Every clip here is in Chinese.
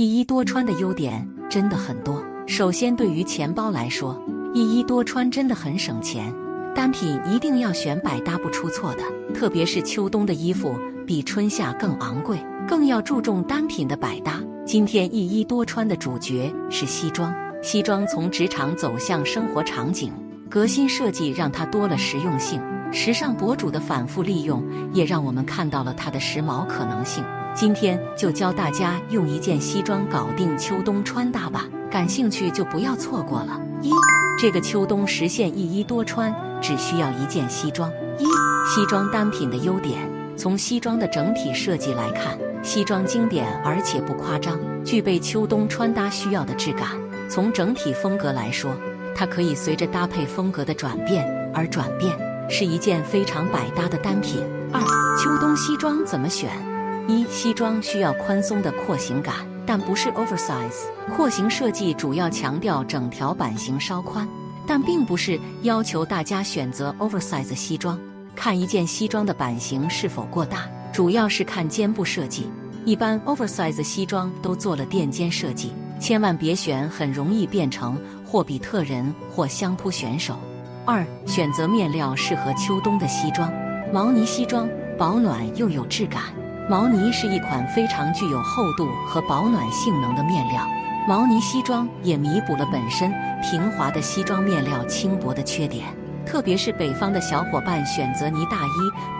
一衣多穿的优点真的很多。首先，对于钱包来说，一衣多穿真的很省钱。单品一定要选百搭不出错的，特别是秋冬的衣服比春夏更昂贵，更要注重单品的百搭。今天一衣多穿的主角是西装，西装从职场走向生活场景，革新设计让它多了实用性。时尚博主的反复利用，也让我们看到了它的时髦可能性。今天就教大家用一件西装搞定秋冬穿搭吧，感兴趣就不要错过了。一，这个秋冬实现一衣多穿，只需要一件西装。一，西装单品的优点，从西装的整体设计来看，西装经典而且不夸张，具备秋冬穿搭需要的质感。从整体风格来说，它可以随着搭配风格的转变而转变，是一件非常百搭的单品。二，秋冬西装怎么选？一西装需要宽松的廓形感，但不是 oversize。廓形设计主要强调整条版型稍宽，但并不是要求大家选择 oversize 西装。看一件西装的版型是否过大，主要是看肩部设计。一般 oversize 西装都做了垫肩设计，千万别选很容易变成霍比特人或相扑选手。二选择面料适合秋冬的西装，毛呢西装保暖又有质感。毛呢是一款非常具有厚度和保暖性能的面料，毛呢西装也弥补了本身平滑的西装面料轻薄的缺点。特别是北方的小伙伴选择呢大衣，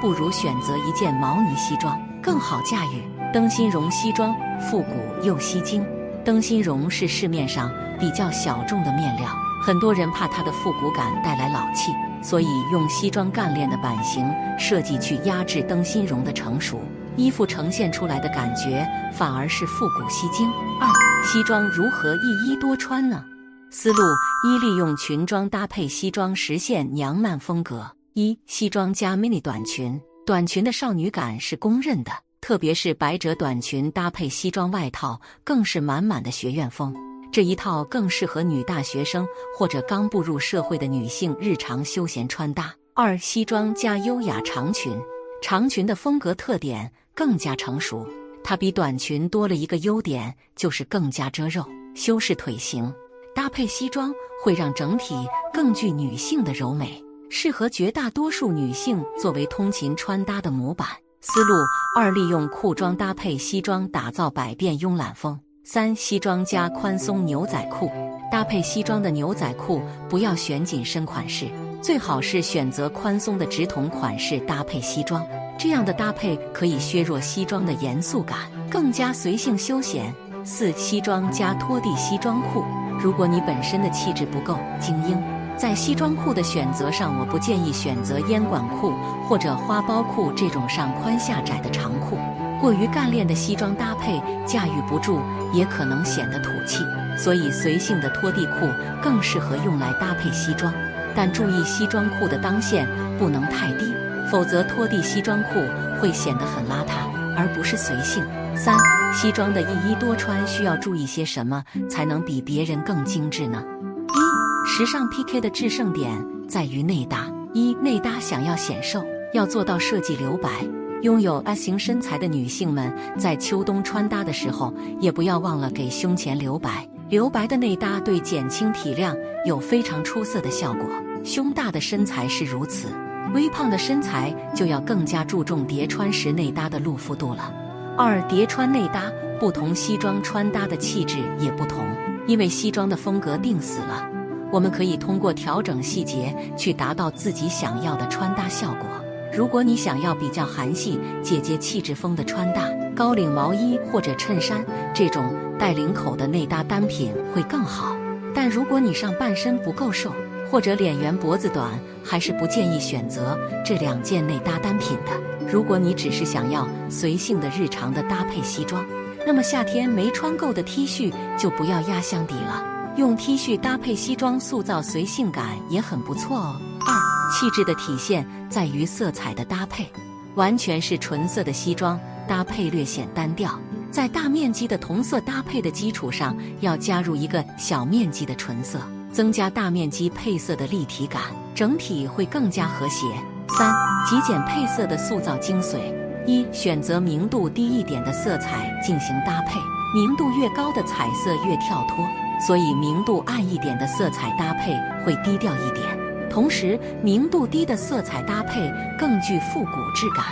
不如选择一件毛呢西装更好驾驭。灯芯绒西装复古又吸睛，灯芯绒是市面上比较小众的面料，很多人怕它的复古感带来老气，所以用西装干练的版型设计去压制灯芯绒的成熟。衣服呈现出来的感觉反而是复古吸睛。二、西装如何一衣多穿呢？思路一：利用裙装搭配西装，实现娘曼风格。一、西装加 mini 短裙，短裙的少女感是公认的，特别是百褶短裙搭配西装外套，更是满满的学院风。这一套更适合女大学生或者刚步入社会的女性日常休闲穿搭。二、西装加优雅长裙，长裙的风格特点。更加成熟，它比短裙多了一个优点，就是更加遮肉、修饰腿型。搭配西装会让整体更具女性的柔美，适合绝大多数女性作为通勤穿搭的模板。思路二：利用裤装搭配西装，打造百变慵懒风。三、西装加宽松牛仔裤，搭配西装的牛仔裤不要选紧身款式，最好是选择宽松的直筒款式搭配西装。这样的搭配可以削弱西装的严肃感，更加随性休闲。四、西装加拖地西装裤。如果你本身的气质不够精英，在西装裤的选择上，我不建议选择烟管裤或者花苞裤这种上宽下窄的长裤。过于干练的西装搭配驾驭不住，也可能显得土气。所以，随性的拖地裤更适合用来搭配西装，但注意西装裤的裆线不能太低。否则，拖地西装裤会显得很邋遢，而不是随性。三、西装的一衣多穿需要注意些什么，才能比别人更精致呢？一、时尚 PK 的制胜点在于内搭。一、内搭想要显瘦，要做到设计留白。拥有 S 型身材的女性们，在秋冬穿搭的时候，也不要忘了给胸前留白。留白的内搭对减轻体量有非常出色的效果。胸大的身材是如此。微胖的身材就要更加注重叠穿时内搭的露肤度了。二叠穿内搭，不同西装穿搭的气质也不同，因为西装的风格定死了，我们可以通过调整细节去达到自己想要的穿搭效果。如果你想要比较韩系姐姐气质风的穿搭，高领毛衣或者衬衫这种带领口的内搭单品会更好。但如果你上半身不够瘦，或者脸圆脖子短，还是不建议选择这两件内搭单品的。如果你只是想要随性的日常的搭配西装，那么夏天没穿够的 T 恤就不要压箱底了。用 T 恤搭配西装，塑造随性感也很不错哦。二，气质的体现在于色彩的搭配，完全是纯色的西装搭配略显单调，在大面积的同色搭配的基础上，要加入一个小面积的纯色。增加大面积配色的立体感，整体会更加和谐。三、极简配色的塑造精髓：一、选择明度低一点的色彩进行搭配，明度越高的彩色越跳脱，所以明度暗一点的色彩搭配会低调一点。同时，明度低的色彩搭配更具复古质感。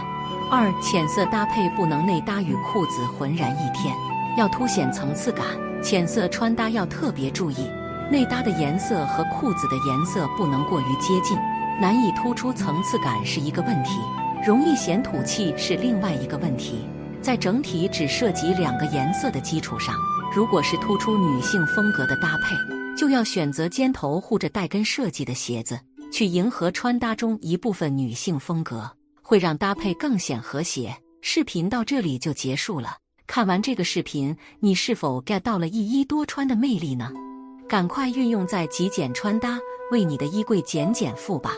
二、浅色搭配不能内搭与裤子浑然一天，要凸显层次感。浅色穿搭要特别注意，内搭的颜色和裤子的颜色不能过于接近，难以突出层次感是一个问题，容易显土气是另外一个问题。在整体只涉及两个颜色的基础上，如果是突出女性风格的搭配，就要选择尖头或者带跟设计的鞋子，去迎合穿搭中一部分女性风格。会让搭配更显和谐。视频到这里就结束了。看完这个视频，你是否 get 到了一衣多穿的魅力呢？赶快运用在极简穿搭，为你的衣柜减减负吧！